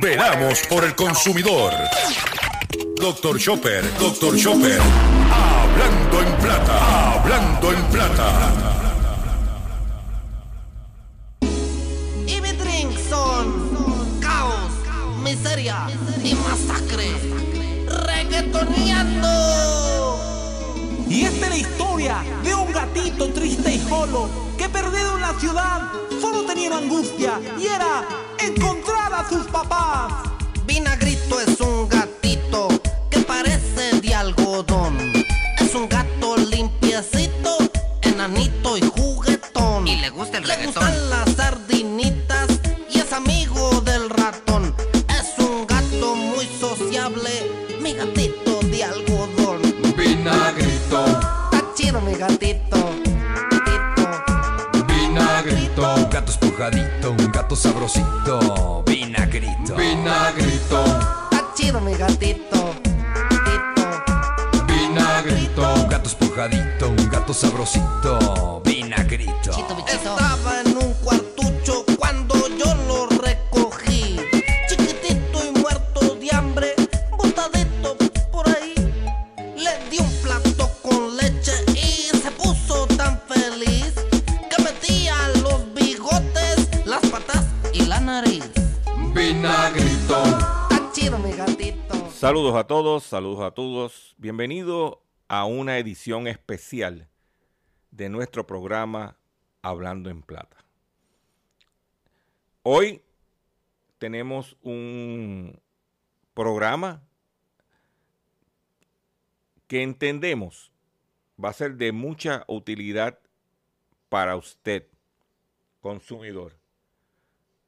Veramos por el consumidor. Doctor Chopper, Doctor Chopper. Hablando en plata, hablando en plata. Y mi drink son caos, miseria y masacre. Reggaetoneando. Y esta es la historia de un gatito triste y solo que perdido en la ciudad solo tenía angustia y era encontrar a sus papás. Saludos a todos, saludos a todos. Bienvenido a una edición especial de nuestro programa Hablando en Plata. Hoy tenemos un programa que entendemos va a ser de mucha utilidad para usted, consumidor.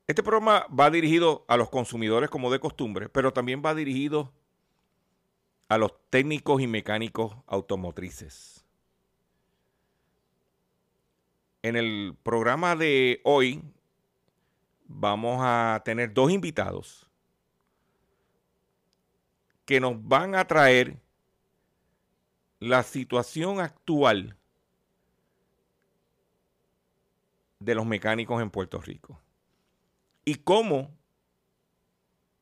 Este programa va dirigido a los consumidores como de costumbre, pero también va dirigido a los técnicos y mecánicos automotrices. En el programa de hoy vamos a tener dos invitados que nos van a traer la situación actual de los mecánicos en Puerto Rico y cómo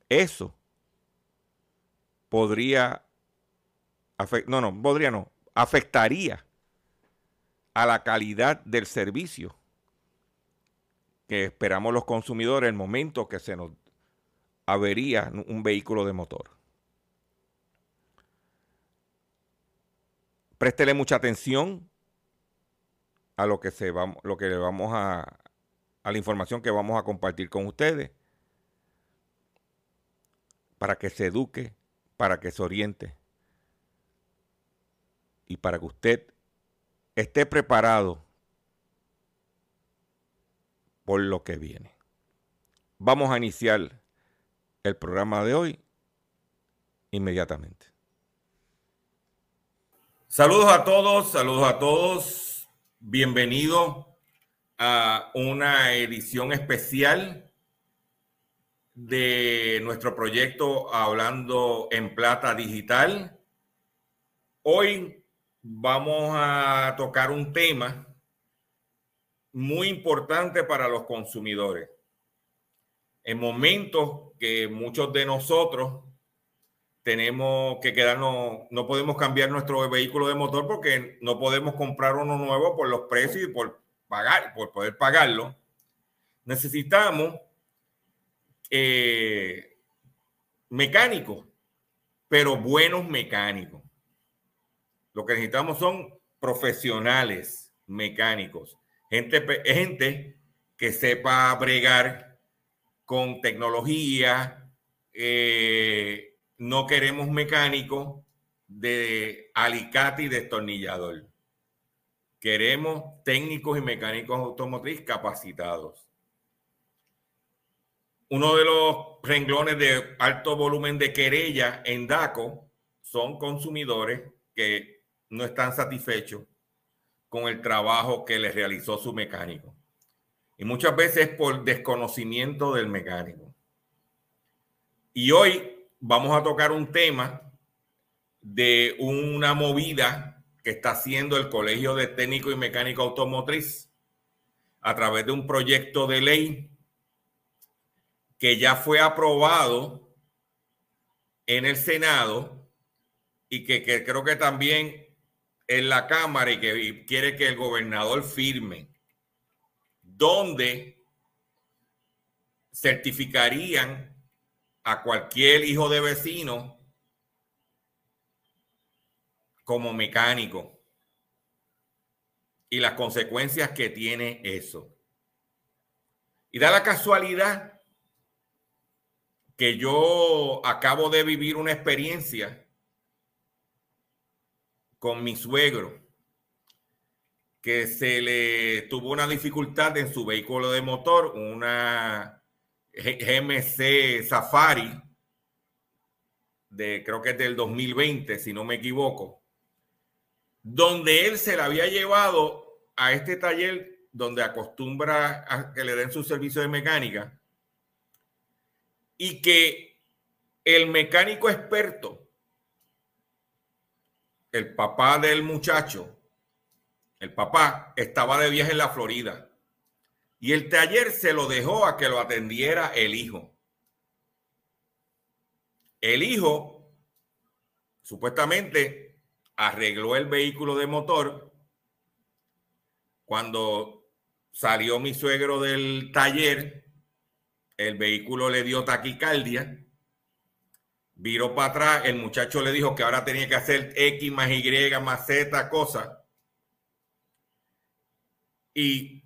eso podría no, no, podría no, afectaría a la calidad del servicio que esperamos los consumidores el momento que se nos avería un vehículo de motor. Préstele mucha atención a lo que se lo que le vamos a, a la información que vamos a compartir con ustedes para que se eduque, para que se oriente y para que usted esté preparado por lo que viene. Vamos a iniciar el programa de hoy inmediatamente. Saludos a todos, saludos a todos. Bienvenido a una edición especial de nuestro proyecto Hablando en Plata Digital. Hoy vamos a tocar un tema muy importante para los consumidores. En momentos que muchos de nosotros tenemos que quedarnos, no podemos cambiar nuestro vehículo de motor porque no podemos comprar uno nuevo por los precios y por pagar, por poder pagarlo. Necesitamos eh, mecánicos, pero buenos mecánicos. Lo que necesitamos son profesionales mecánicos, gente, que sepa bregar con tecnología. eh, no queremos mecánicos de alicate y destornillador. Queremos técnicos y mecánicos automotriz capacitados. Uno de los renglones de alto volumen de querella en DACO son consumidores que no están satisfechos con el trabajo que les realizó su mecánico. Y muchas veces por desconocimiento del mecánico. Y hoy vamos a tocar un tema de una movida que está haciendo el Colegio de Técnico y Mecánico Automotriz a través de un proyecto de ley que ya fue aprobado en el Senado y que, que creo que también en la Cámara y que quiere que el gobernador firme, donde certificarían a cualquier hijo de vecino como mecánico y las consecuencias que tiene eso. Y da la casualidad que yo acabo de vivir una experiencia con mi suegro, que se le tuvo una dificultad en su vehículo de motor, una GMC Safari, de creo que es del 2020, si no me equivoco, donde él se la había llevado a este taller donde acostumbra a que le den su servicio de mecánica y que el mecánico experto, el papá del muchacho, el papá estaba de viaje en la Florida. Y el taller se lo dejó a que lo atendiera el hijo. El hijo supuestamente arregló el vehículo de motor. Cuando salió mi suegro del taller, el vehículo le dio taquicardia, viró para atrás, el muchacho le dijo que ahora tenía que hacer X más Y más Z cosa. Y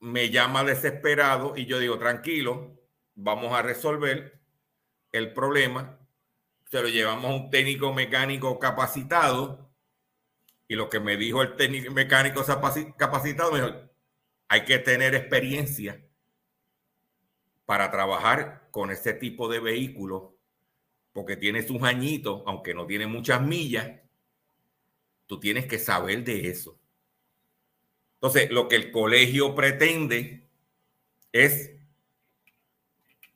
me llama desesperado y yo digo, tranquilo, vamos a resolver el problema. Se lo llevamos a un técnico mecánico capacitado y lo que me dijo el técnico mecánico capacitado, me dijo, hay que tener experiencia para trabajar con ese tipo de vehículo, porque tiene sus añitos, aunque no tiene muchas millas, tú tienes que saber de eso. Entonces, lo que el colegio pretende es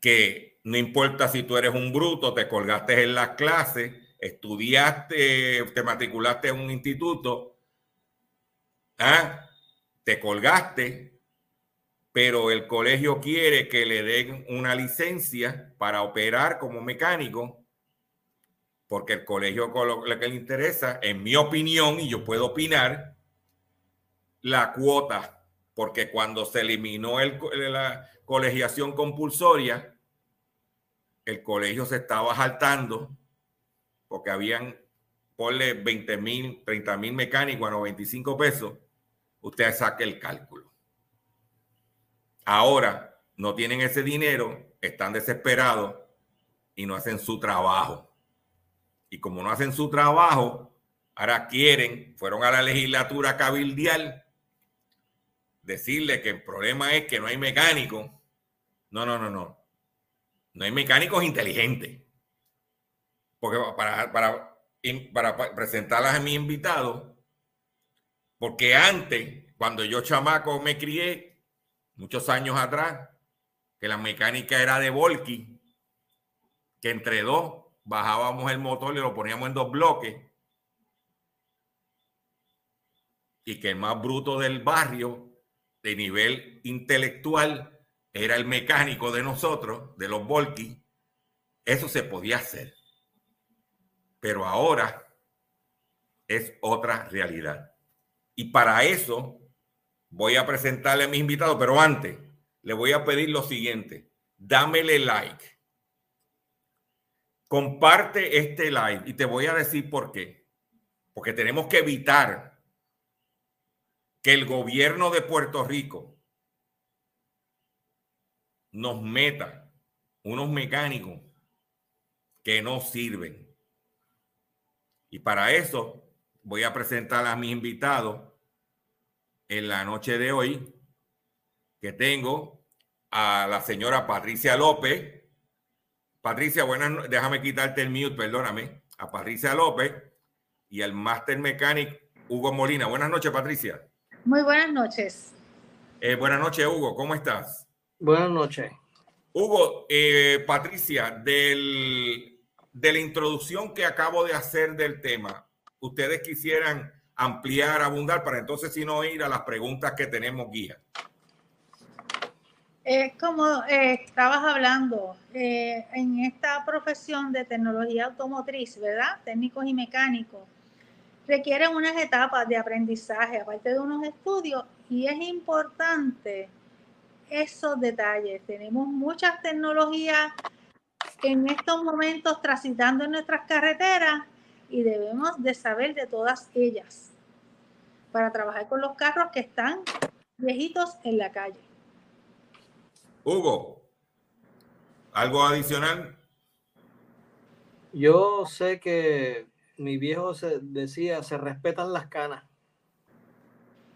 que no importa si tú eres un bruto, te colgaste en las clases, estudiaste, te matriculaste en un instituto, ¿ah? te colgaste, pero el colegio quiere que le den una licencia para operar como mecánico, porque el colegio lo que le interesa, en mi opinión, y yo puedo opinar, la cuota, porque cuando se eliminó el, la colegiación compulsoria, el colegio se estaba saltando porque habían, ponle 20 mil, 30 mil mecánicos a 95 pesos, usted saque el cálculo. Ahora no tienen ese dinero, están desesperados y no hacen su trabajo. Y como no hacen su trabajo, ahora quieren, fueron a la legislatura cabildial decirle que el problema es que no hay mecánicos. No, no, no, no. No hay mecánicos inteligentes. Porque para, para, para presentarlas a mi invitado, porque antes, cuando yo chamaco me crié, muchos años atrás, que la mecánica era de volky, que entre dos bajábamos el motor y lo poníamos en dos bloques, y que el más bruto del barrio de nivel intelectual era el mecánico de nosotros, de los Volky, eso se podía hacer. Pero ahora es otra realidad. Y para eso voy a presentarle a mis invitados, pero antes le voy a pedir lo siguiente, dámele like. Comparte este live y te voy a decir por qué. Porque tenemos que evitar que el gobierno de Puerto Rico nos meta unos mecánicos que no sirven. Y para eso voy a presentar a mis invitados en la noche de hoy, que tengo a la señora Patricia López. Patricia, buenas, déjame quitarte el mute, perdóname. A Patricia López y al Master Mechanic Hugo Molina. Buenas noches, Patricia. Muy buenas noches. Eh, buenas noches, Hugo. ¿Cómo estás? Buenas noches. Hugo, eh, Patricia, del, de la introducción que acabo de hacer del tema, ustedes quisieran ampliar, abundar, para entonces si no ir a las preguntas que tenemos guía. Es como eh, estabas hablando, eh, en esta profesión de tecnología automotriz, ¿verdad? Técnicos y mecánicos, requieren unas etapas de aprendizaje, aparte de unos estudios, y es importante esos detalles. Tenemos muchas tecnologías en estos momentos transitando en nuestras carreteras y debemos de saber de todas ellas para trabajar con los carros que están viejitos en la calle. Hugo, ¿algo adicional? Yo sé que mi viejo se decía, se respetan las canas.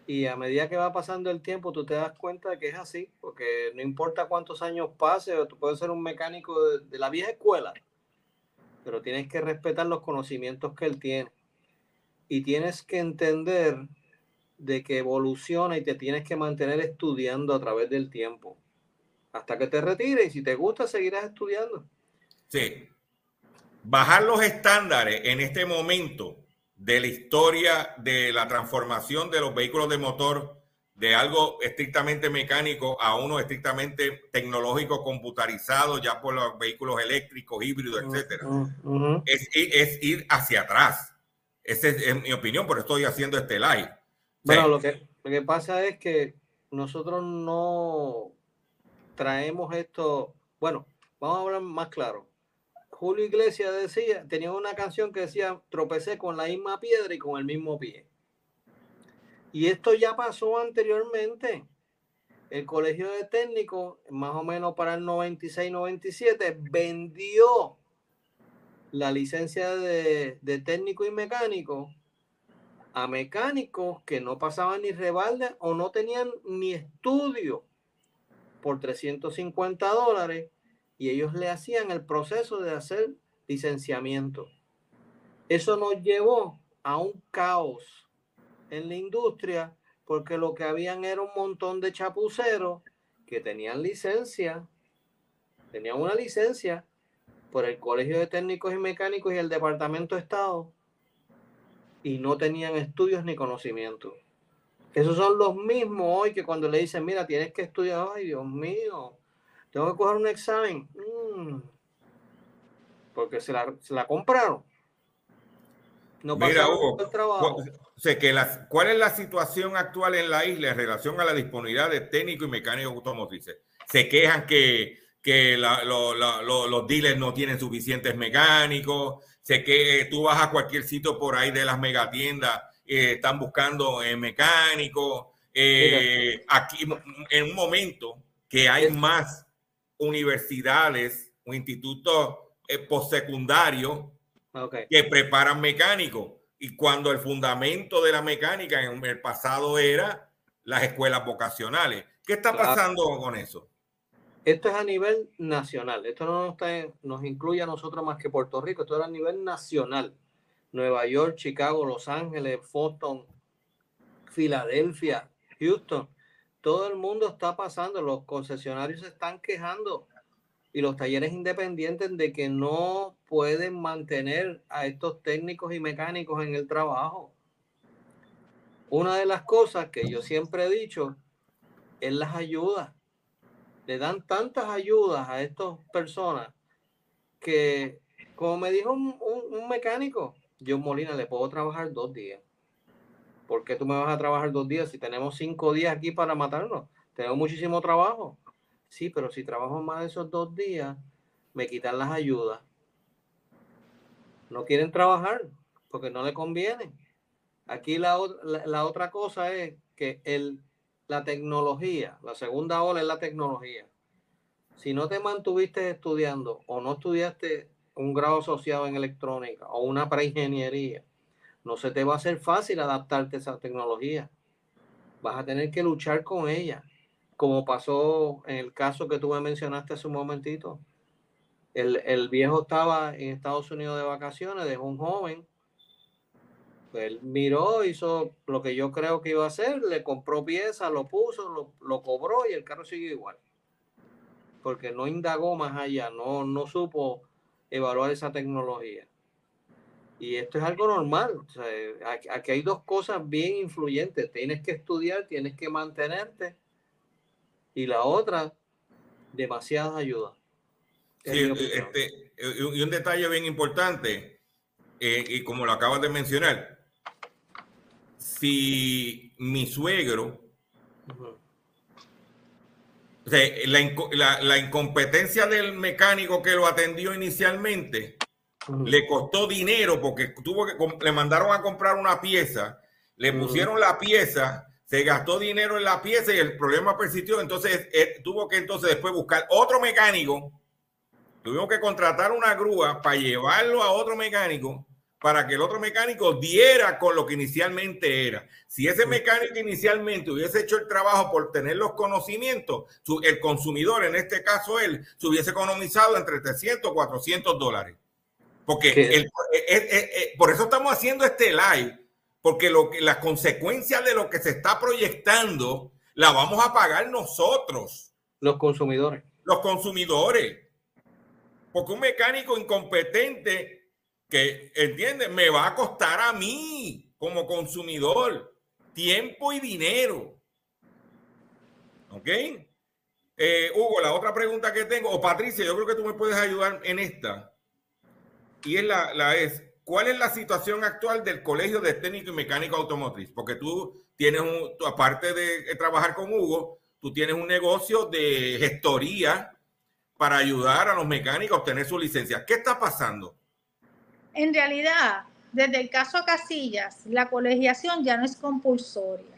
Y a medida que va pasando el tiempo, tú te das cuenta de que es así, porque no importa cuántos años pase, tú puedes ser un mecánico de, de la vieja escuela, pero tienes que respetar los conocimientos que él tiene. Y tienes que entender de que evoluciona y te tienes que mantener estudiando a través del tiempo. Hasta que te retires y si te gusta, seguirás estudiando. Sí. Bajar los estándares en este momento de la historia de la transformación de los vehículos de motor de algo estrictamente mecánico a uno estrictamente tecnológico, computarizado, ya por los vehículos eléctricos, híbridos, etcétera. Ujú. Es, ir- es ir hacia atrás. Esa es, es mi opinión, por estoy haciendo este live. Bueno, Sí. lo que, lo que pasa es que nosotros no traemos esto. Bueno, vamos a hablar más claro. Julio Iglesias decía, tenía una canción que decía, tropecé con la misma piedra y con el mismo pie. Y esto ya pasó anteriormente. El Colegio de Técnicos, más o menos para el 96-97, vendió la licencia de, de técnico y mecánico a mecánicos que no pasaban ni rebalde o no tenían ni estudio por 350 dólares y ellos le hacían el proceso de hacer licenciamiento. Eso nos llevó a un caos en la industria porque lo que habían era un montón de chapuceros que tenían licencia, tenían una licencia por el Colegio de Técnicos y Mecánicos y el Departamento de Estado y no tenían estudios ni conocimiento. Esos son los mismos hoy que cuando le dicen, mira, tienes que estudiar, ay Dios mío, tengo que coger un examen, Mm, porque se la, se la compraron. No Mira, Hugo, el trabajo. sé que las- ¿cuál es la situación actual en la isla en relación a la disponibilidad de técnicos y mecánicos automotrices? Se quejan que, que la- lo- la- lo- los dealers no tienen suficientes mecánicos, sé que tú vas a cualquier sitio por ahí de las megatiendas, eh, están buscando eh, mecánicos. eh, aquí en un momento que hay más universidades o institutos postsecundarios que preparan mecánicos. Y cuando el fundamento de la mecánica en el pasado era las escuelas vocacionales. ¿Qué está Claro. pasando con eso? Esto es a nivel nacional. Esto no nos, está- nos incluye a nosotros más que Puerto Rico. Esto es a nivel nacional. Nueva York, Chicago, Los Ángeles, Boston, Filadelfia, Houston. Todo el mundo está pasando. Los concesionarios se están quejando y los talleres independientes de que no pueden mantener a estos técnicos y mecánicos en el trabajo. Una de las cosas que yo siempre he dicho es las ayudas le dan tantas ayudas a estas personas que, como me dijo un, un- un mecánico, yo Molina le puedo trabajar dos días. ¿Por qué tú me vas a trabajar dos días si tenemos cinco días aquí para matarnos? Tenemos muchísimo trabajo. Sí, pero si trabajo más de esos dos días, me quitan las ayudas. No quieren trabajar porque no le conviene. Aquí la, la otra cosa es que el, la tecnología, la segunda ola es la tecnología. Si no te mantuviste estudiando o no estudiaste un grado asociado en electrónica o una preingeniería, no se te va a hacer fácil adaptarte a esa tecnología. Vas a tener que luchar con ella, como pasó en el caso que tú me mencionaste hace un momentito. El, el viejo estaba en Estados Unidos de vacaciones, dejó un joven él miró, hizo lo que yo creo que iba a hacer, le compró piezas, lo puso, lo, lo cobró y el carro siguió igual. Porque no indagó más allá, no, no supo evaluar esa tecnología. Y esto es algo normal. o sea, aquí, hay dos cosas bien influyentes. Tienes que estudiar, tienes que mantenerte. Y la otra, demasiadas ayudas. Sí, este, y un- detalle bien importante, eh, y como lo acabas de mencionar, si mi suegro. O sea, la, inco- la- la incompetencia del mecánico que lo atendió inicialmente, le costó dinero porque tuvo que le mandaron a comprar una pieza, le pusieron la pieza, se gastó dinero en la pieza y el problema persistió, entonces él tuvo que entonces después buscar otro mecánico, tuvimos que contratar una grúa para llevarlo a otro mecánico para que el otro mecánico diera con lo que inicialmente era. Si ese mecánico inicialmente hubiese hecho el trabajo por tener los conocimientos, el consumidor, en este caso él, se hubiese economizado entre 300 400 dólares. Porque eh, eh, eh, por eso estamos haciendo este live, porque lo que, las consecuencias de lo que se está proyectando la vamos a pagar nosotros, Los consumidores. los consumidores. Porque un mecánico incompetente que, entiende, me va a costar a mí como consumidor tiempo y dinero. ¿Ok? Eh, Hugo, la otra pregunta que tengo, o Patricia, yo creo que tú me puedes ayudar en esta. Y es la, la es, ¿cuál es la situación actual del Colegio de Técnico y Mecánico Automotriz? Porque tú tienes un, aparte de trabajar con Hugo, tú tienes un negocio de gestoría para ayudar a los mecánicos a obtener su licencia. ¿Qué está pasando? En realidad, desde el caso Casillas, la colegiación ya no es compulsoria.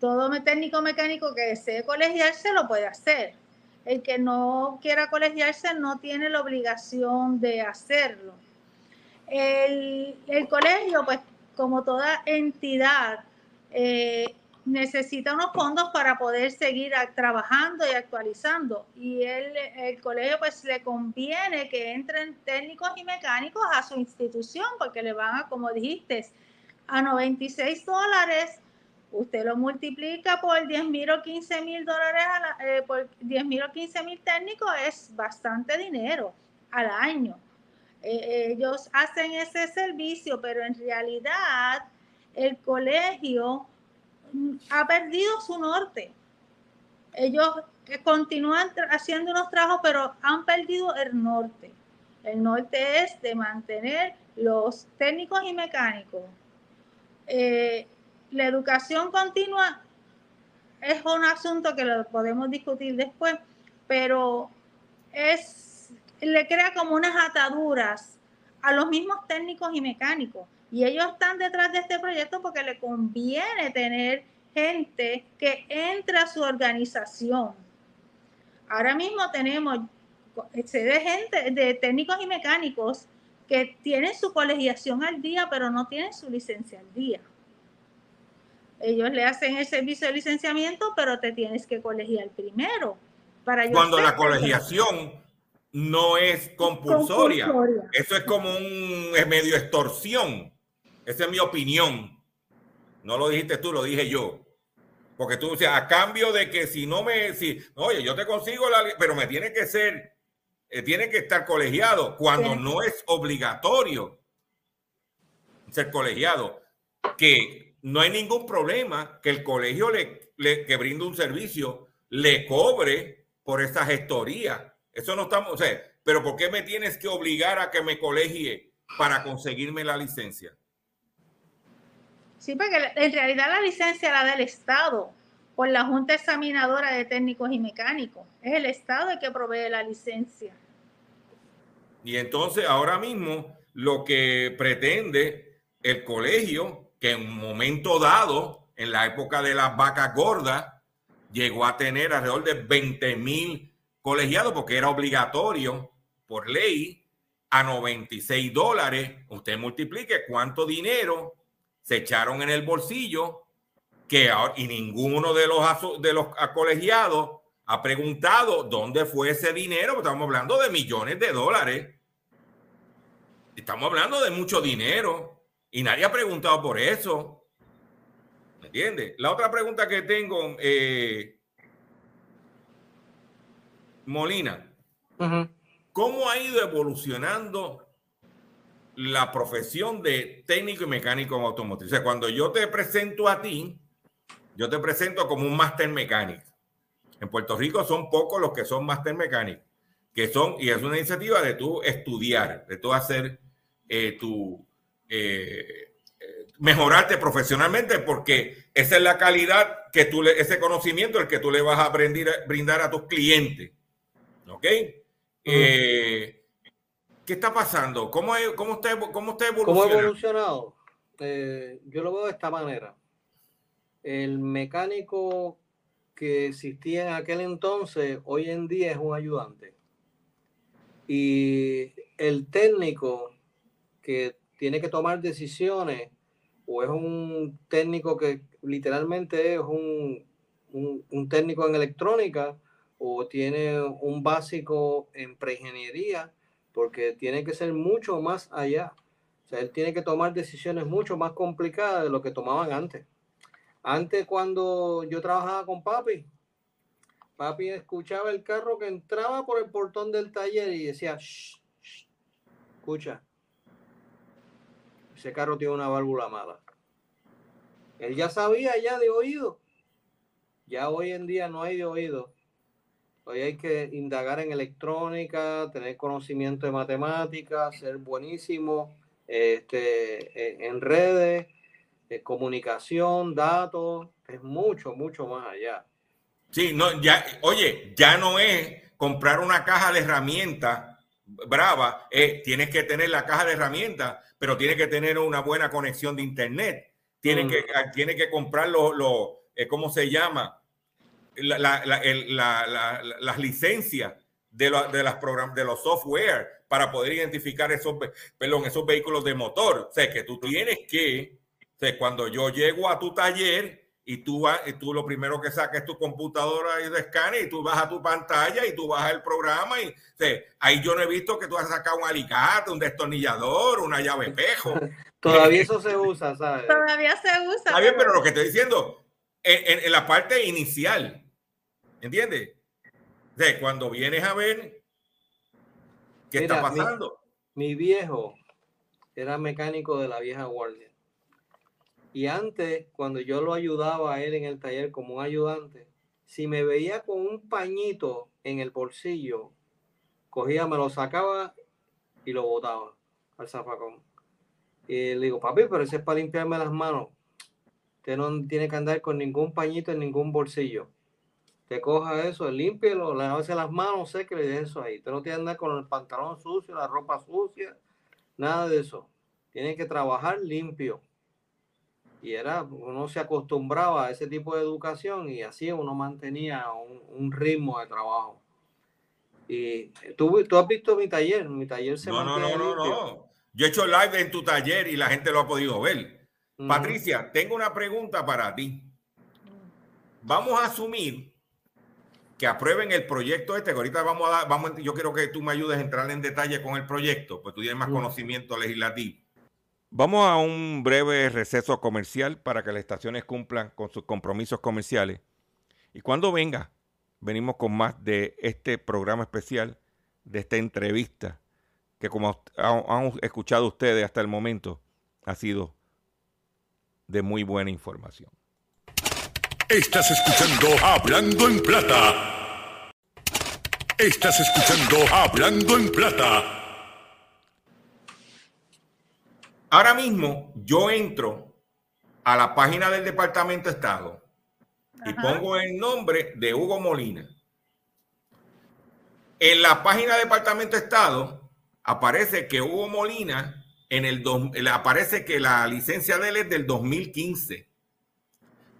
Todo técnico mecánico que desee colegiarse lo puede hacer. El que no quiera colegiarse no tiene la obligación de hacerlo. El, el colegio, pues como toda entidad, eh, necesita unos fondos para poder seguir trabajando y actualizando. Y el, el colegio pues le conviene que entren técnicos y mecánicos a su institución porque le van a, como dijiste, a 96 dólares. Usted lo multiplica por 10 mil o 15 mil dólares, a la- eh, por 10 mil o 15 mil técnicos, es bastante dinero al año. Eh, ellos hacen ese servicio, pero en realidad el colegio ha perdido su norte. Ellos eh, continúan haciendo unos trabajos, pero han perdido el norte. El norte es de mantener los técnicos y mecánicos. Eh, la educación continua es un asunto que lo podemos discutir después, pero es le crea como unas ataduras a los mismos técnicos y mecánicos. Y ellos están detrás de este proyecto porque le conviene tener gente que entre a su organización. Ahora mismo tenemos de gente, de técnicos y mecánicos que tienen su colegiación al día, pero no tienen su licencia al día. Ellos le hacen el servicio de licenciamiento, pero te tienes que colegiar primero. Para Cuando la colegiación no es compulsoria. Compulsoria. Eso es como un es medio extorsión. Esa es mi opinión. No lo dijiste tú, lo dije yo. Porque tú, o sea, a cambio de que si no me, si, oye, yo te consigo la, pero me tiene que ser, eh, tiene que estar colegiado cuando no es obligatorio ser colegiado. Que no hay ningún problema que el colegio le, le- que brinda un servicio le cobre por esa gestoría. Eso no estamos, o sea, pero ¿por qué me tienes que obligar a que me colegie para conseguirme la licencia? Sí, porque en realidad la licencia la da el Estado por la Junta Examinadora de Técnicos y Mecánicos. Es el Estado el que provee la licencia. Y entonces ahora mismo lo que pretende el colegio, que en un momento dado, en la época de las vacas gordas, llegó a tener alrededor de 20 mil colegiados porque era obligatorio por ley a 96 dólares. Usted multiplique cuánto dinero se echaron en el bolsillo que ahora- y ninguno de los, de los colegiados ha preguntado dónde fue ese dinero. Estamos hablando de millones de dólares. Estamos hablando de mucho dinero y nadie ha preguntado por eso. ¿Me entiendes? La otra pregunta que tengo, eh, Molina. ¿cómo ha ido evolucionando la profesión de técnico y mecánico en automotriz? O sea, cuando yo te presento a ti, yo te presento como un máster mecánico. En Puerto Rico son pocos los que son máster mecánicos, que son, y es una iniciativa de tú estudiar, de tú hacer eh, tu, eh, eh, mejorarte profesionalmente, porque esa es la calidad que tú, le, ese conocimiento el que tú le vas a aprender, brindar a tus clientes. ¿Ok? Eh, ¿Qué está pasando? ¿Cómo, cómo, está, cómo ¿Cómo ha evolucionado? Eh, yo lo veo de esta manera. El mecánico que existía en aquel entonces, hoy en día es un ayudante. Y el técnico que tiene que tomar decisiones, o es un técnico que literalmente es un, un- un técnico en electrónica, o tiene un básico en preingeniería, porque tiene que ser mucho más allá. O sea, él tiene que tomar decisiones mucho más complicadas de lo que tomaban antes. Antes, cuando yo trabajaba con papi, papi escuchaba el carro que entraba por el portón del taller y decía, "Shh, shh, escucha, ese carro tiene una válvula mala. Él ya sabía ya de oído. Ya hoy en día no hay de oído. Hoy hay que indagar en electrónica, tener conocimiento de matemáticas, ser buenísimo este, en- en redes, de comunicación, datos, es mucho, mucho más allá. Sí, no, ya, oye, ya no es comprar una caja de herramientas brava, eh, tienes que tener la caja de herramientas, pero tienes que tener una buena conexión de internet. Tienes Mm. que, ah, tienes que comprar los, los, eh, ¿cómo se llama? La- la- la- el- la- la- la- las licencias de, lo- de, las program- de los software para poder identificar esos, perdón, esos vehículos de motor. O sea, que tú tienes que, o sea, cuando yo llego a tu taller y tú, vas, y tú lo primero que sacas es tu computadora y de escáner y tú vas a tu pantalla y tú bajas el programa y o sea, ahí yo no he visto que tú has sacado un alicate, un destornillador, una llave espejo. Todavía eso se usa, ¿sabes? Todavía se usa. Está bien, pero lo que estoy diciendo, en, en- en la parte inicial, ¿entiendes? Sea, cuando vienes a ver qué está Mira, mi- pasando. Mi viejo era mecánico de la vieja guardia. Y antes, cuando yo lo ayudaba a él en el taller como un ayudante, si me veía con un pañito en el bolsillo, cogía, me lo sacaba y lo botaba al zafacón. Y le digo, papi, pero ese es para limpiarme las manos. Usted no tiene que andar con ningún pañito en ningún bolsillo. Te coja eso, límpielo, lávese las manos, le deje eso ahí. Usted no tiene que andar con el pantalón sucio, la ropa sucia, nada de eso. Tiene que trabajar limpio. Y era, uno se acostumbraba a ese tipo de educación y así uno mantenía un, un ritmo de trabajo. Y tú, tú has visto mi taller, mi taller se No, no, mantiene no, no, limpio. no. Yo he hecho live en tu taller y la gente lo ha podido ver. Ujú. Patricia, tengo una pregunta para ti. Vamos a asumir que aprueben el proyecto este, que ahorita vamos a dar, vamos, yo quiero que tú me ayudes a entrar en detalle con el proyecto, pues tú tienes más conocimiento legislativo. Vamos a un breve receso comercial para que las estaciones cumplan con sus compromisos comerciales. Y cuando venga, venimos con más de este programa especial, de esta entrevista, que como han escuchado ustedes hasta el momento, ha sido de muy buena información. Estás escuchando Hablando en Plata. Estás escuchando Hablando en Plata. Ahora mismo yo entro a la página del Departamento de Estado y pongo el nombre de Hugo Molina. En la página del Departamento de Estado aparece que Hugo Molina, en el aparece que la licencia de él es del 2015.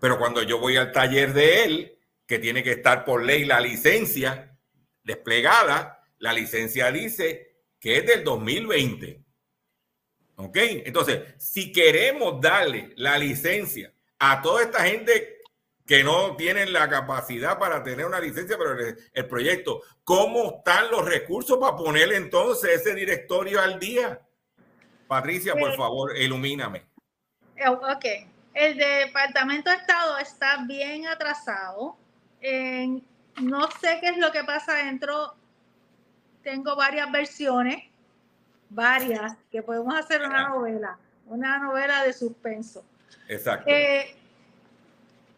Pero cuando yo voy al taller de él, que tiene que estar por ley la licencia desplegada, la licencia dice que es del 2020. ¿Ok? Entonces, si queremos darle la licencia a toda esta gente que no tienen la capacidad para tener una licencia, pero el, proyecto, ¿cómo están los recursos para poner entonces ese directorio al día? Patricia, por Sí. favor, ilumíname. Eh, Ok, el Departamento de Estado está bien atrasado. En- no sé qué es lo que pasa dentro. Tengo varias versiones, varias, que podemos hacer una novela, una novela de suspenso. Exacto. Eh,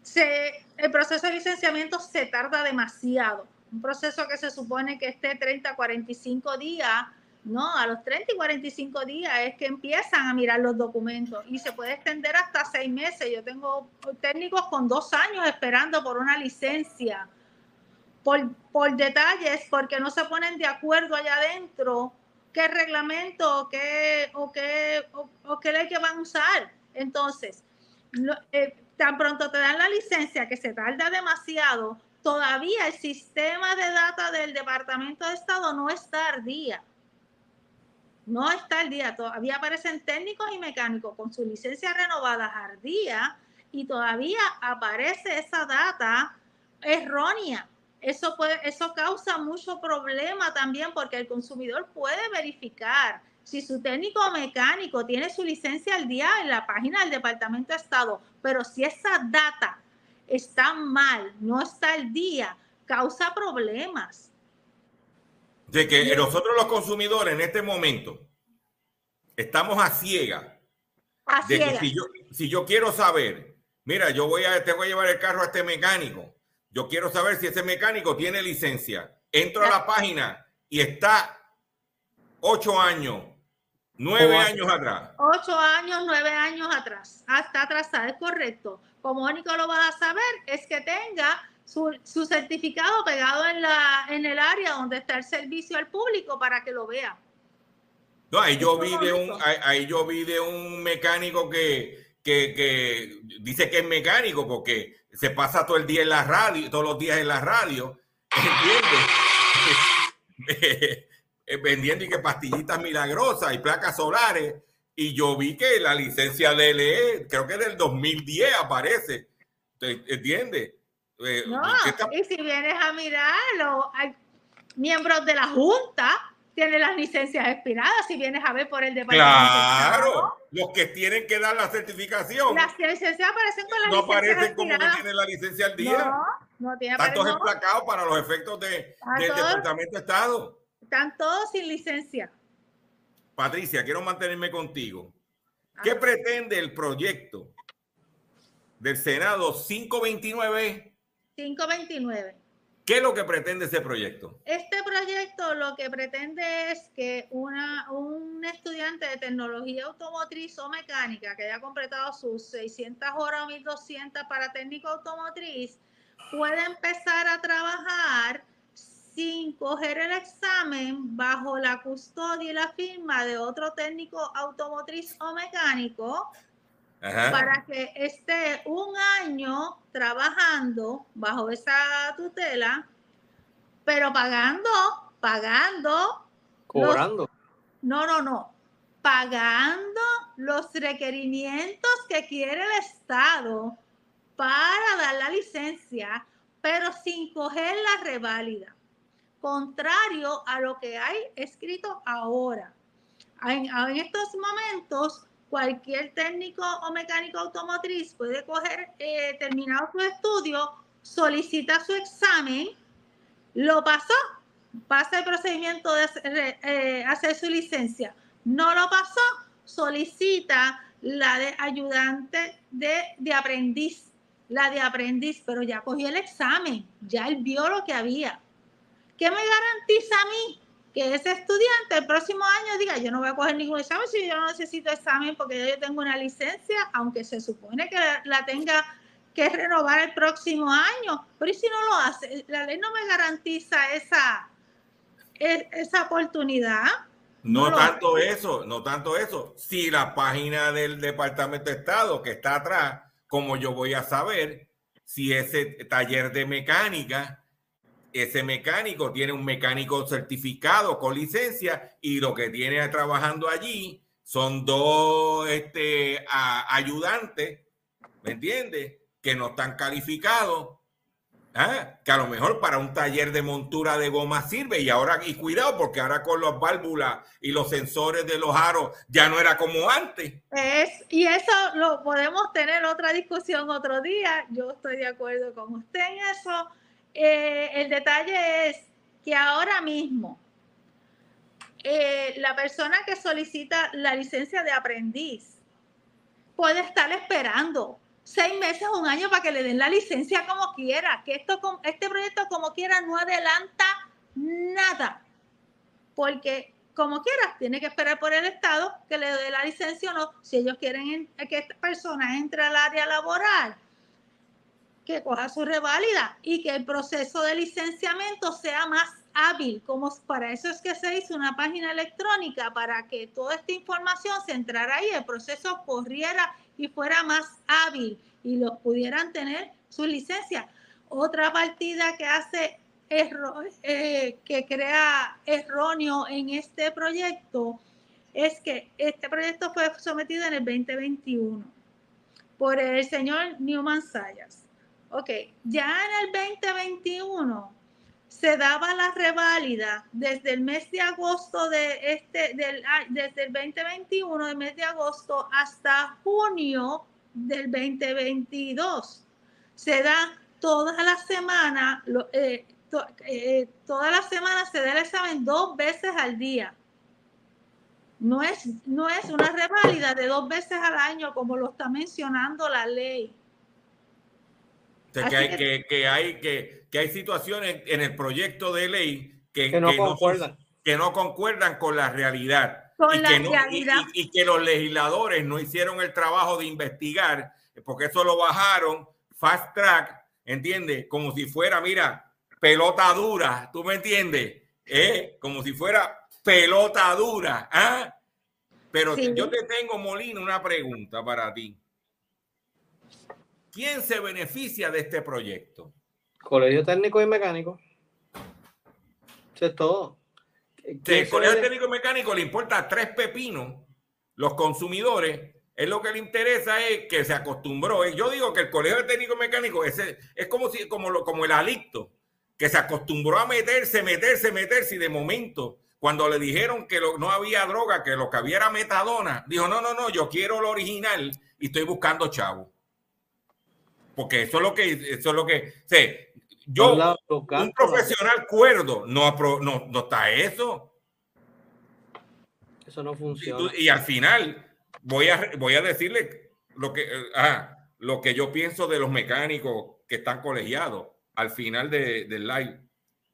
se, el proceso de licenciamiento se tarda demasiado. Un proceso que se supone que esté 30, 45 días, no, a los 30 y 45 días es que empiezan a mirar los documentos y se puede extender hasta seis meses. Yo tengo técnicos con dos años esperando por una licencia, por, por detalles, porque no se ponen de acuerdo allá adentro qué reglamento o qué, o qué, o, qué ley que van a usar. Entonces, eh, tan pronto te dan la licencia que se tarda demasiado, todavía el sistema de data del Departamento de Estado no está al día. No está al día. Todavía aparecen técnicos y mecánicos con sus licencias renovadas al día y todavía aparece esa data errónea. Eso, puede, eso causa mucho problema también porque el consumidor puede verificar si su técnico mecánico tiene su licencia al día en la página del Departamento de Estado, pero si esa data está mal, no está al día, causa problemas. De que nosotros los consumidores en este momento estamos a ciega. A de ciega. que si yo, si yo quiero saber, mira, yo voy a, te voy a llevar el carro a este mecánico, yo quiero saber si ese mecánico tiene licencia. Entro a la página y está ocho años, nueve años atrás. Ocho años, nueve años atrás. Hasta atrasada, es correcto. Como único lo vas a saber es que tenga su, su certificado pegado en, la, en el área donde está el servicio al público para que lo vea. No, ahí yo vi es de un, ahí, ahí yo vi de un mecánico que, que, que dice que es mecánico porque se pasa todo el día en la radio, todos los días en la radio, ¿entiendes? Eh, Vendiendo y que pastillitas milagrosas y placas solares. Y yo vi que la licencia de LE, creo que del 2010 aparece. ¿Te- ¿Entiendes? Eh, No, ¿qué está- y si vienes a mirarlo, hay miembros de la Junta tienen las licencias expiradas. Si vienes a ver por el departamento. de Claro, los que tienen que dar la certificación. Las licencias aparecen con las no licencias aparecen como expiradas. tienen la licencia al día. No, no tiene Están todos no, emplacados para los efectos de, del todos- Departamento de Estado. Están todos sin licencia. Patricia, quiero mantenerme contigo. ¿Qué pretende el proyecto del Senado 529? 529. ¿Qué es lo que pretende ese proyecto? Este proyecto lo que pretende es que una, un estudiante de tecnología automotriz o mecánica que haya completado sus 600 horas o 1200 para técnico automotriz pueda empezar a trabajar sin coger el examen bajo la custodia y la firma de otro técnico automotriz o mecánico Ajá. para que esté un año trabajando bajo esa tutela, pero pagando, pagando, Cobrando. no, no, no, pagando los requerimientos que quiere el Estado para dar la licencia, pero sin coger la reválida, contrario a lo que hay escrito ahora. En, en estos momentos, cualquier técnico o mecánico automotriz puede coger, eh, terminado su estudio, solicita su examen, lo pasó, pasa el procedimiento de hacer, eh, hacer su licencia. No lo pasó, solicita la de ayudante de, de aprendiz, la de aprendiz, pero ya cogió el examen, ya él vio lo que había. ¿Qué me garantiza a mí? Que ese estudiante el próximo año diga, yo no voy a coger ningún examen si yo no necesito examen porque yo tengo una licencia, aunque se supone que la, tenga que renovar el próximo año. Pero ¿y si no lo hace? La ley no me garantiza esa, e- esa oportunidad. No tanto eso, no tanto eso. Si la página del Departamento de Estado que está atrás, como yo voy a saber si ese taller de mecánica, ese mecánico tiene un mecánico certificado con licencia y lo que tiene trabajando allí son dos este, ayudantes, ¿me entiendes? Que no están calificados. ¿ah? Que a lo mejor para un taller de montura de goma sirve y ahora, y cuidado, porque ahora con las válvulas y los sensores de los aros ya no era como antes. Es, y eso lo podemos tener otra discusión otro día. Yo estoy de acuerdo con usted en eso. Eh, el detalle es que ahora mismo eh, la persona que solicita la licencia de aprendiz puede estar esperando seis meses, un año para que le den la licencia como quiera, que esto, este proyecto como quiera no adelanta nada, porque como quiera, tiene que esperar por el Estado que le dé la licencia o no, si ellos quieren que esta persona entre al área laboral, que coja su reválida y que el proceso de licenciamiento sea más hábil, como para eso es que se hizo una página electrónica para que toda esta información se entrara ahí, el proceso corriera y fuera más hábil y los pudieran tener su licencia. Otra partida que hace eh, que crea erróneo en este proyecto es que este proyecto fue sometido en el 2021 por el señor Newman Sayas. Ok, ya en el 2021 se daba la reválida desde el mes de agosto de este, del, desde el 2021, del mes de agosto hasta junio del 2022. Se da toda la semana, eh, eh, toda la semana se da el examen dos veces al día. No es, no es una reválida de dos veces al año como lo está mencionando la ley. Que, hay, que, hay, que, hay situaciones en el proyecto de ley que, no, concuerdan. que no concuerdan con la realidad. Con y, la que realidad. y, que los legisladores no hicieron el trabajo de investigar, porque eso lo bajaron fast track, ¿entiendes? Como si fuera, mira, pelota dura, ¿tú me entiendes? ¿Eh? Como si fuera pelota dura. ¿ah? Pero yo te tengo, Molina, una pregunta para ti. ¿Quién se beneficia de este proyecto? Colegio Técnico y Mecánico. Eso es todo. El Colegio Técnico y Mecánico le importa tres pepinos. Los consumidores, es lo que le interesa es que se acostumbró. Yo digo que el Colegio Técnico y Mecánico es, es como, si, como, lo, como el adicto que se acostumbró a meterse, meterse, meterse y de momento, cuando le dijeron que no había droga, que lo que había era metadona, dijo, no, no, no, yo quiero lo original y estoy buscando chavo. Porque eso es lo que, eso es lo que, sé, yo, un profesional cuerdo, no, no, no está eso. Eso no funciona. Y, al final, voy a, voy a decirle lo que, ah, lo que yo pienso de los mecánicos que están colegiados al final de, del live.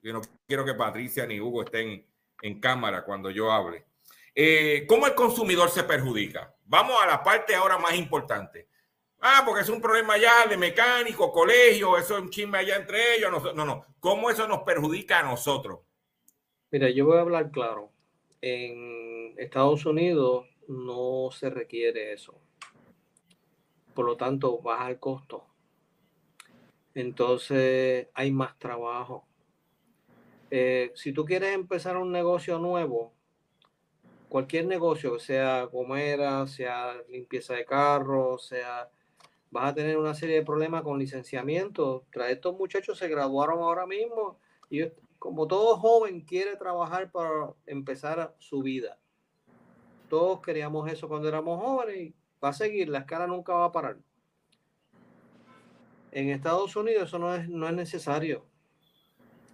Yo no quiero que Patricia ni Hugo estén en cámara cuando yo hable. Eh, ¿Cómo el consumidor se perjudica? Vamos a la parte ahora más importante. Ah, porque es un problema ya de mecánico, colegio, eso es un chisme allá entre ellos. No, no, no. ¿Cómo eso nos perjudica a nosotros? Mira, yo voy a hablar claro. En Estados Unidos no se requiere eso. Por lo tanto, baja el costo entonces hay más trabajo. Eh, si tú quieres empezar un negocio nuevo, cualquier negocio, sea comera, sea limpieza de carros, sea, vas a tener una serie de problemas con licenciamiento. Tras estos muchachos se graduaron ahora mismo y como todo joven quiere trabajar para empezar su vida. Todos queríamos eso cuando éramos jóvenes y va a seguir, la escala nunca va a parar. En Estados Unidos eso no es, no es necesario.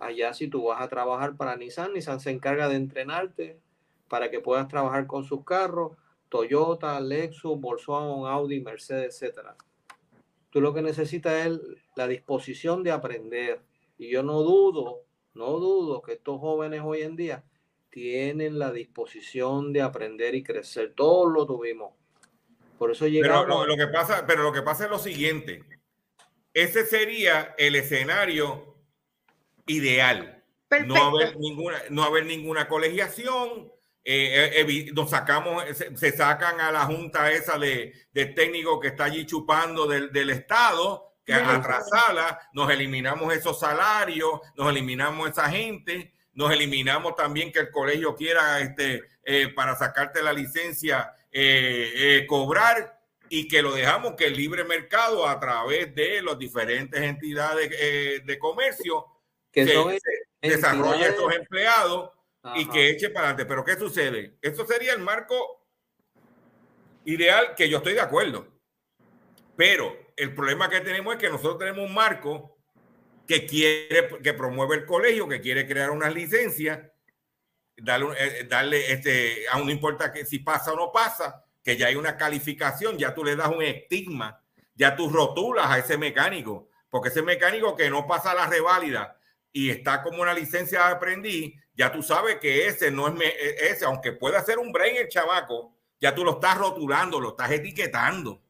Allá si tú vas a trabajar para Nissan, Nissan se encarga de entrenarte para que puedas trabajar con sus carros, Toyota, Lexus, Volkswagen, Audi, Mercedes, etc. Tú lo que necesitas es la disposición de aprender. Y yo no dudo, no dudo que estos jóvenes hoy en día tienen la disposición de aprender y crecer. Todos lo tuvimos. Por eso llegamos. Pero lo, que pasa, pero lo que pasa es lo siguiente ese sería el escenario ideal. No haber ninguna, no haber ninguna colegiación. Eh, eh, nos sacamos, se, sacan a la junta esa de, técnicos que está allí chupando del, Estado, que atrasala, nos eliminamos esos salarios, nos eliminamos esa gente, nos eliminamos también que el colegio quiera este, eh, para sacarte la licencia cobrar y que lo dejamos que el libre mercado a través de las diferentes entidades eh, de comercio que desarrolle estos empleados y que eche para adelante. Pero ¿qué sucede? Esto sería el marco ideal que yo estoy de acuerdo. Pero el problema que tenemos es que nosotros tenemos un marco que quiere, que promueve el colegio, que quiere crear unas licencias, darle, eh, darle este, a no importa que si pasa o no pasa, que ya hay una calificación, ya tú le das un estigma ya tú rotulas a ese mecánico, porque ese mecánico que no pasa la reválida y está como una licencia de aprendiz, ya tú sabes que ese no es me- e- ese, aunque pueda ser un brain el chavaco, ya tú lo estás rotulando, lo estás etiquetando.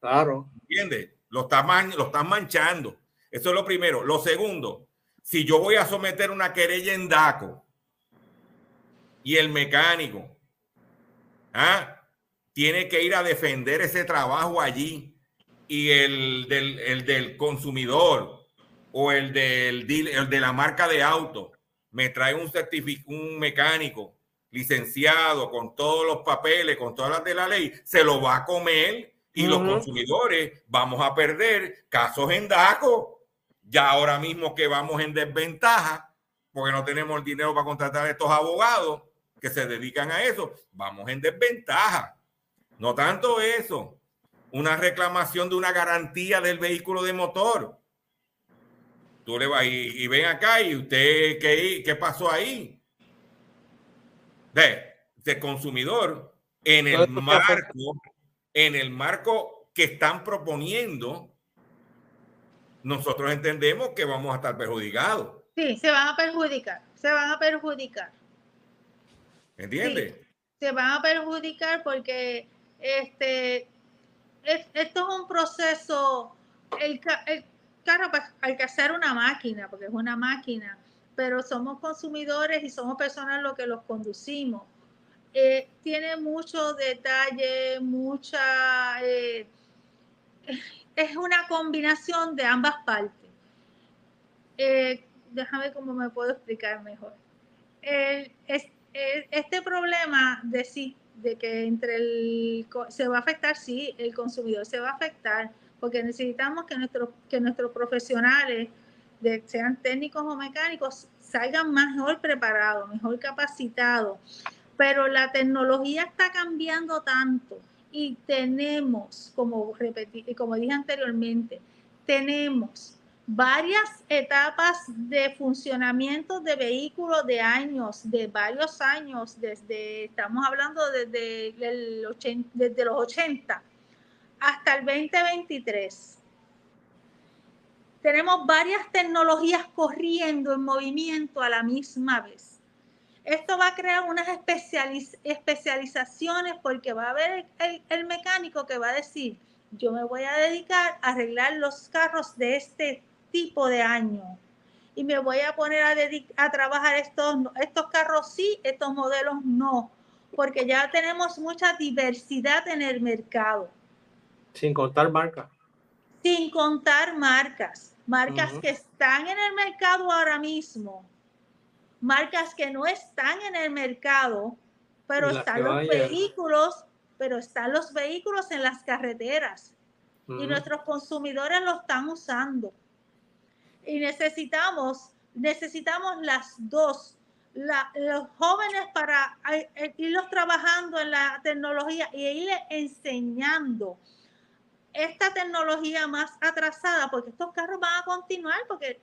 Claro. ¿Entiendes? Lo estás, man- lo estás manchando. Eso es lo primero. Lo segundo, si yo voy a someter una querella en DACO y el mecánico ¿ah? tiene que ir a defender ese trabajo allí y el del, el del consumidor o el del el de la marca de auto me trae un certificado, un mecánico licenciado con todos los papeles, con todas las de la ley, se lo va a comer y los consumidores vamos a perder casos en DACO. Ya ahora mismo que vamos en desventaja, porque no tenemos el dinero para contratar a estos abogados que se dedican a eso, vamos en desventaja. No tanto eso, una reclamación de una garantía del vehículo de motor. Tú le vas y, y ven acá y usted, ¿qué, qué pasó ahí? Ve, de consumidor, en el marco, en el marco que están proponiendo, nosotros entendemos que vamos a estar perjudicados. Sí, se van a perjudicar, se van a perjudicar. ¿Entiendes? se van a perjudicar porque este es- esto es un proceso el carro pues, hay que hacer una máquina porque es una máquina pero somos consumidores y somos personas los que los conducimos. Eh, tiene mucho detalle mucha eh, es una combinación de ambas partes. Eh, déjame cómo me puedo explicar mejor. El- este problema de sí, de que entre el se va a afectar, sí, el consumidor se va a afectar, porque necesitamos que nuestros que nuestros profesionales, sean técnicos o mecánicos, salgan mejor preparados, mejor capacitados. Pero la tecnología está cambiando tanto y tenemos, como repetí, como dije anteriormente, tenemos varias etapas de funcionamiento de vehículos de años, de varios años, desde, estamos hablando desde, el desde los 80 hasta el 2023. Tenemos varias tecnologías corriendo en movimiento a la misma vez. Esto va a crear unas especializ- especializaciones porque va a haber el, mecánico que va a decir, yo me voy a dedicar a arreglar los carros de este tipo de año y me voy a poner a trabajar estos, estos carros sí, estos modelos no, porque ya tenemos mucha diversidad en el mercado, Sin contar marca. sin contar marcas, marcas que están en el mercado ahora mismo, marcas que no están en el mercado, pero las están los vehículos, pero están los vehículos en las carreteras. Y nuestros consumidores lo están usando. Y necesitamos, necesitamos las dos, la- los jóvenes para eh, eh, irlos trabajando en la tecnología y irles enseñando esta tecnología más atrasada, porque estos carros van a continuar, porque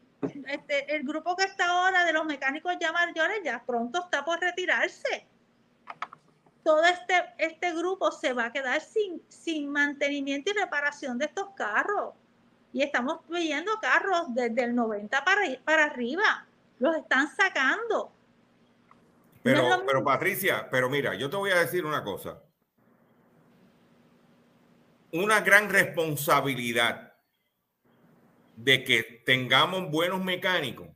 este, el grupo que está ahora de los mecánicos ya mayores ya pronto está por retirarse todo este, este grupo se va a quedar sin, sin mantenimiento y reparación de estos carros. Y estamos viendo carros desde el 90 para, para arriba. Los están sacando. Pero, No es lo pero. Patricia, pero mira, yo te voy a decir una cosa. Una gran responsabilidad de que tengamos buenos mecánicos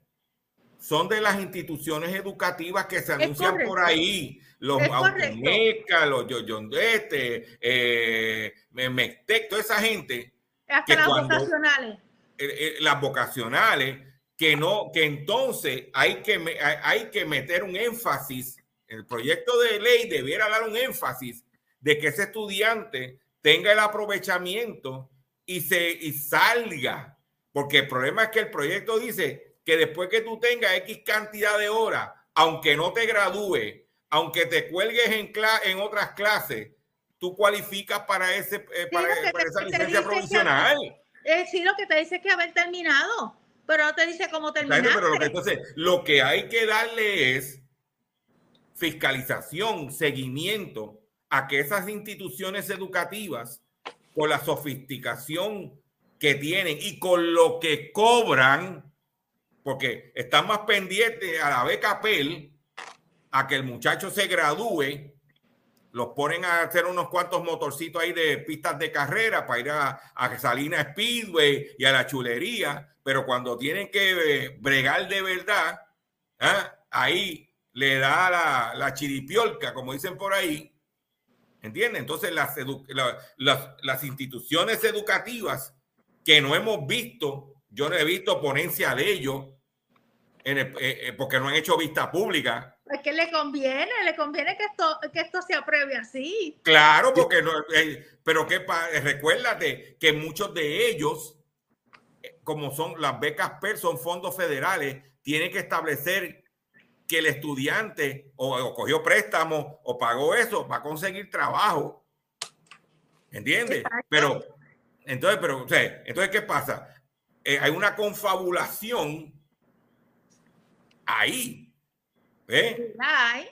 son de las instituciones educativas que se anuncian por ahí. Los Es correcto. Automeca, los Yoyondete, eh, Mectec, toda esa gente Hasta que las cuando- vocacionales. eh, eh, las vocacionales, que no, que entonces hay que, hay que meter un énfasis, el proyecto de ley debiera dar un énfasis de que ese estudiante tenga el aprovechamiento y se y salga, porque el problema es que el proyecto dice que después que tú tengas X cantidad de horas, aunque no te gradúe, aunque te cuelgues en, en otras clases, tú cualificas para, ese, eh, para, te- esa te licencia dice que- provisional. Eh, sí, lo que te dice es que haber terminado, pero no te dice cómo terminar. Pero lo que, entonces, lo que hay que darle es fiscalización, seguimiento a que esas instituciones educativas con la sofisticación que tienen y con lo que cobran, porque están más pendientes a la beca PEL, a que el muchacho se gradúe, los ponen a hacer unos cuantos motorcitos ahí de pistas de carrera para ir a, a Salina Speedway y a la chulería, pero cuando tienen que eh, bregar de verdad, ¿ah? ahí le da la, la chiripiolca, como dicen por ahí, ¿entienden? Entonces las, edu- la- las, las instituciones educativas que no hemos visto, yo no he visto ponencia de ellos, en el- eh, eh, porque no han hecho vista pública. Es que le conviene, le conviene que esto, que esto se apruebe así. Claro, porque no, eh, pero que recuérdate que muchos de ellos, como son las becas PER, son fondos federales, tienen que establecer que el estudiante o, o cogió préstamo o pagó eso va a conseguir trabajo. ¿Entiendes? Pero, entonces, pero, o sea, entonces, ¿qué pasa? Eh, hay una confabulación ahí. ¿eh? Hay.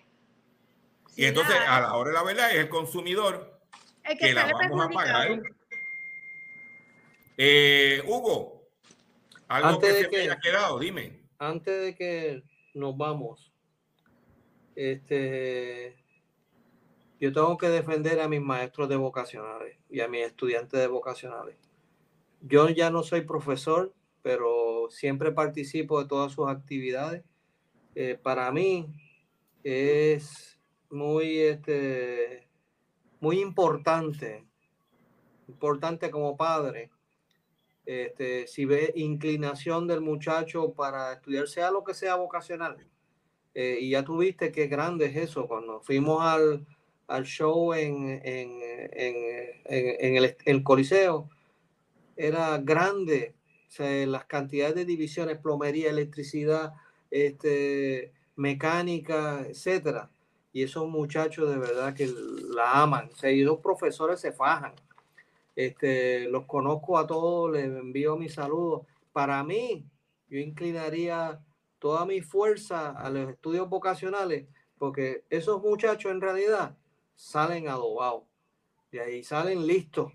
Y Sí, entonces, a la hora de la verdad, es el consumidor El que la vamos a pagar. Eh, Hugo, algo Antes que de se que- me haya quedado, dime. Antes de que nos vamos, este, yo tengo que defender a mis maestros de vocacionales y a mis estudiantes de vocacionales. Yo ya no soy profesor, pero siempre participo de todas sus actividades. Eh, para mí es muy, este, muy importante, importante como padre, este, si ve inclinación del muchacho para estudiar, sea lo que sea vocacional. Eh, y ya tuviste qué grande es eso. Cuando fuimos al, al show en, en, en- en- el, el Coliseo, era grande. O sea, las cantidades de divisiones, plomería, electricidad, este, mecánica, etcétera. Y esos muchachos de verdad que la aman. O sea, y los profesores se fajan. Este, los conozco a todos, les envío mis saludos. Para mí, yo inclinaría toda mi fuerza a los estudios vocacionales, porque esos muchachos en realidad salen adobados. De ahí salen listos,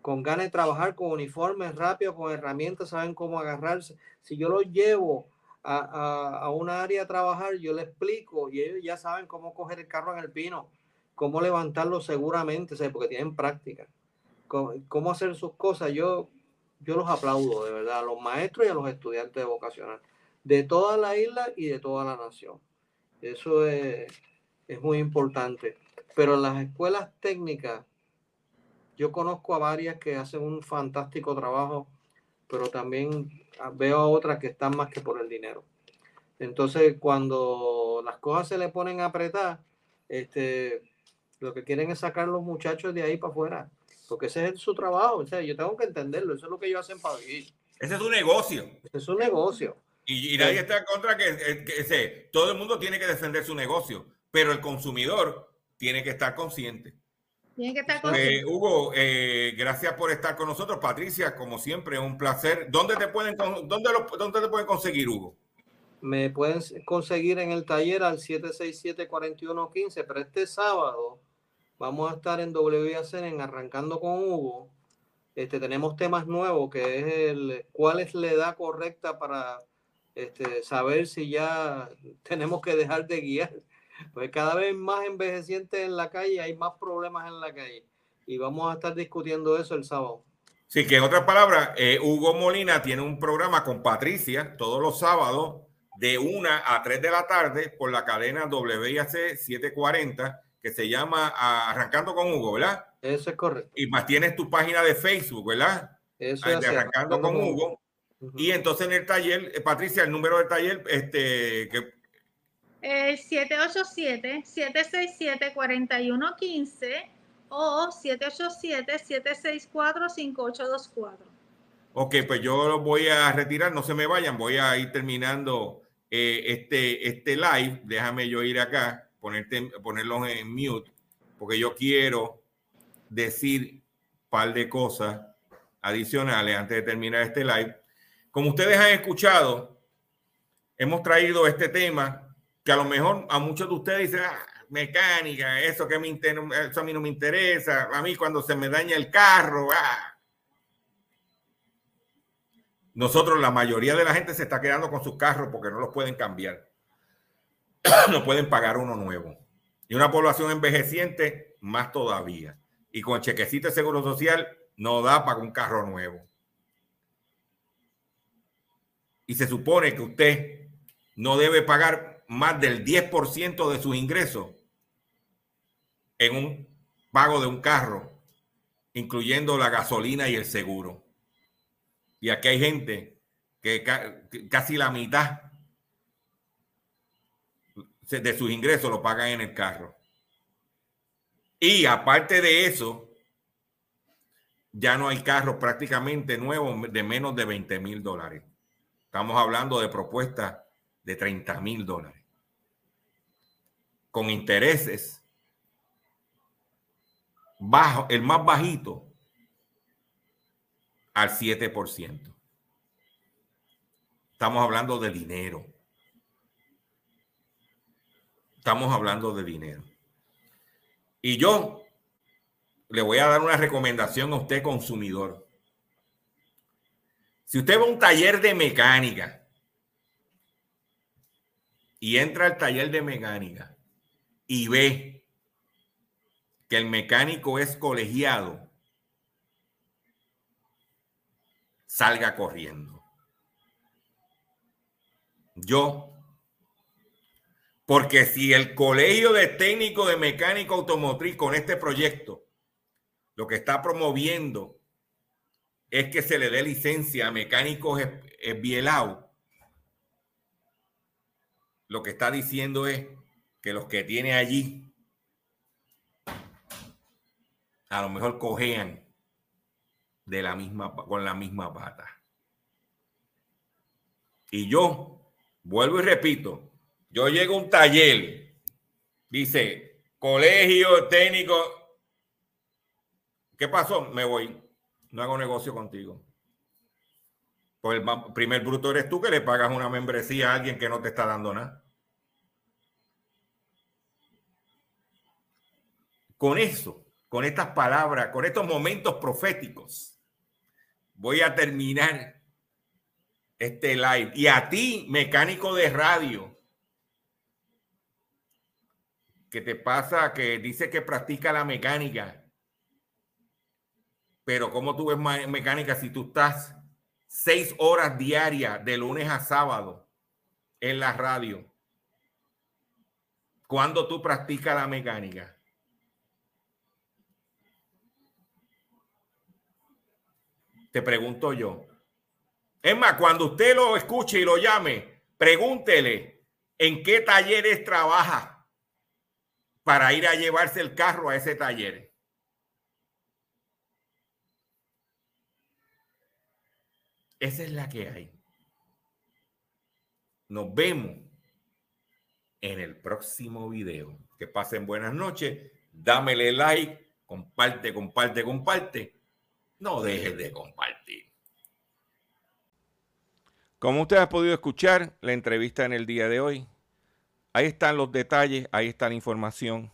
con ganas de trabajar, con uniformes rápidos, con herramientas, saben cómo agarrarse. Si yo los llevo a, a, a una área a trabajar, yo les explico y ellos ya saben cómo coger el carro en el pino, cómo levantarlo seguramente, ¿sabes? porque tienen práctica cómo, hacer sus cosas, yo, yo los aplaudo de verdad, a los maestros y a los estudiantes de vocacional, de toda la isla y de toda la nación. Eso es, es muy importante. Pero en las escuelas técnicas, yo conozco a varias que hacen un fantástico trabajo, pero también veo a otras que están más que por el dinero. Entonces, cuando las cosas se le ponen a apretar, este, lo que quieren es sacar los muchachos de ahí para afuera porque ese es su trabajo, o sea, yo tengo que entenderlo, eso es lo que ellos hacen para vivir. Ese es un negocio. Ese es un negocio. Y, y nadie está en contra que, eh, que ese, todo el mundo tiene que defender su negocio, pero el consumidor tiene que estar consciente. Tiene que estar Eh, consciente. Hugo, eh, gracias por estar con nosotros. Patricia, como siempre, un placer. ¿Dónde te pueden, dónde lo- dónde te pueden conseguir, Hugo? Me pueden conseguir en el taller al 767-4115, pero este sábado vamos a estar en WIAC en Arrancando con Hugo. Este, tenemos temas nuevos, que es el cuál es la edad correcta para este, saber si ya tenemos que dejar de guiar. Pues cada vez más envejecientes en la calle, hay más problemas en la calle. Y vamos a estar discutiendo eso el sábado. Sí, que en otras palabras, eh, Hugo Molina tiene un programa con Patricia todos los sábados de 1 a 3 de la tarde por la cadena WIAC 740 que se llama Arrancando con Hugo, ¿verdad? Eso es correcto. Y más tienes tu página de Facebook, ¿verdad? Eso es Arrancando con Hugo. Y entonces en el taller, eh, Patricia, el número del taller, este, que El 787-767-4115 o 787-764-5824. Ok, pues yo lo voy a retirar, no se me vayan, voy a ir terminando eh, este, este live. Déjame yo ir acá, ponerte, ponerlos en mute, porque yo quiero decir un par de cosas adicionales antes de terminar este live. Como ustedes han escuchado, hemos traído este tema que a lo mejor a muchos de ustedes dicen, "Ah, mecánica, eso que me eso a mí no me interesa. A mí cuando se me daña el carro, ah. Nosotros, la mayoría de la gente se está quedando con sus carros porque no los pueden cambiar. no pueden pagar uno nuevo. Y una población envejeciente, más todavía. Y con chequecito de seguro social, no da para un carro nuevo. Y se supone que usted no debe pagar más del 10% de sus ingresos en un pago de un carro, incluyendo la gasolina y el seguro. Y aquí hay gente que ca- que casi la mitad de sus ingresos lo pagan en el carro. Y aparte de eso, ya no hay carros prácticamente nuevos de menos de 20 mil dólares. Estamos hablando de propuestas de 30 mil dólares. Con intereses bajo, el más bajito al 7%. Estamos hablando de dinero. Estamos hablando de dinero. Y yo le voy a dar una recomendación a usted, consumidor. Si usted va a un taller de mecánica y entra al taller de mecánica y ve que el mecánico es colegiado, salga corriendo. Yo, porque si el colegio de técnico de mecánico automotriz con este proyecto lo que está promoviendo es que se le dé licencia a mecánicos esbielados, lo que está diciendo es que los que tiene allí a lo mejor cojean de la misma con la misma pata. Y yo vuelvo y repito, yo llego a un taller, dice colegio técnico, ¿qué pasó? Me voy, no hago negocio contigo. Pues el primer bruto eres tú que le pagas una membresía a alguien que no te está dando nada. Con eso, con estas palabras, con estos momentos proféticos, voy a terminar este live. Y a ti, mecánico de radio, que te pasa, que dice que practica la mecánica, pero ¿cómo tú ves mecánica si tú estás seis horas diarias de lunes a sábado en la radio? ¿Cuándo tú practicas la mecánica? Te pregunto yo. Es más, cuando usted lo escuche y lo llame, pregúntele en qué talleres trabaja para ir a llevarse el carro a ese taller. Esa es la que hay. Nos vemos en el próximo video. Que pasen buenas noches. Dámele like, comparte, comparte, comparte. No dejes de compartir. Como usted ha podido escuchar la entrevista en el día de hoy, ahí están los detalles, ahí está la información.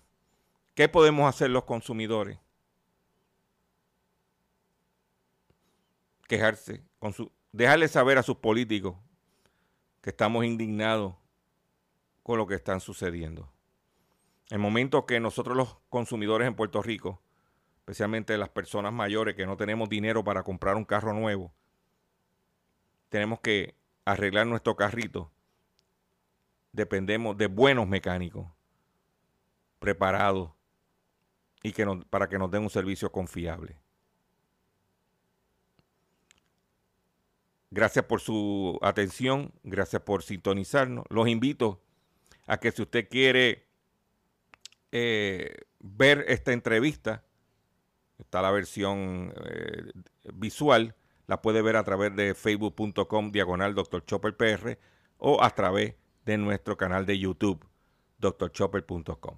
¿Qué podemos hacer los consumidores? Quejarse, dejarle saber a sus políticos que estamos indignados con lo que están sucediendo. El momento que nosotros los consumidores en Puerto Rico, especialmente las personas mayores que no tenemos dinero para comprar un carro nuevo, tenemos que arreglar nuestro carrito. Dependemos de buenos mecánicos preparados y que nos- para que nos den un servicio confiable. Gracias por su atención, gracias por sintonizarnos. Los invito a que si usted quiere eh, ver esta entrevista, está la versión eh, visual, la puede ver a través de facebook.com diagonal Dr. Chopper PR o a través de nuestro canal de YouTube, drchopper.com.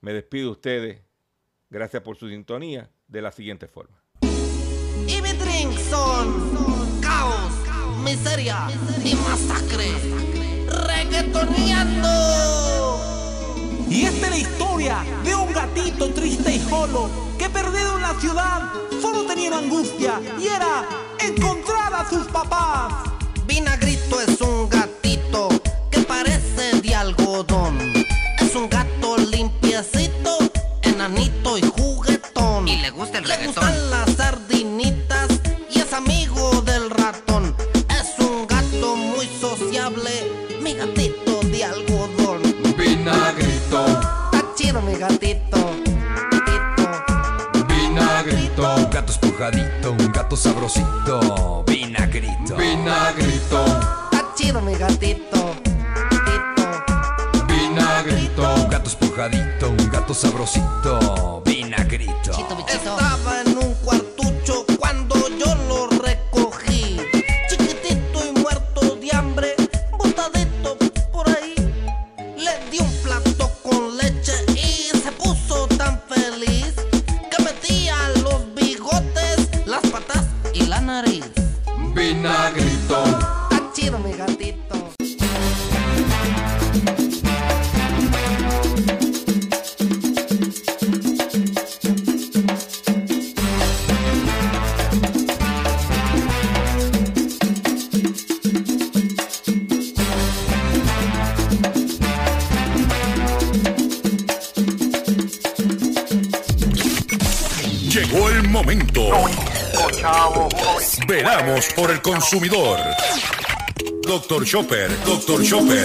Me despido de ustedes, gracias por su sintonía, de la siguiente forma. Y mi drink son caos, miseria y masacre. Reggaetoneando. Y esta es la historia de un gatito triste y solo que perdido en la ciudad solo tenía angustia y era encontrar a sus papás. Vinagrito es un consumidor. Doctor Chopper, Doctor Chopper.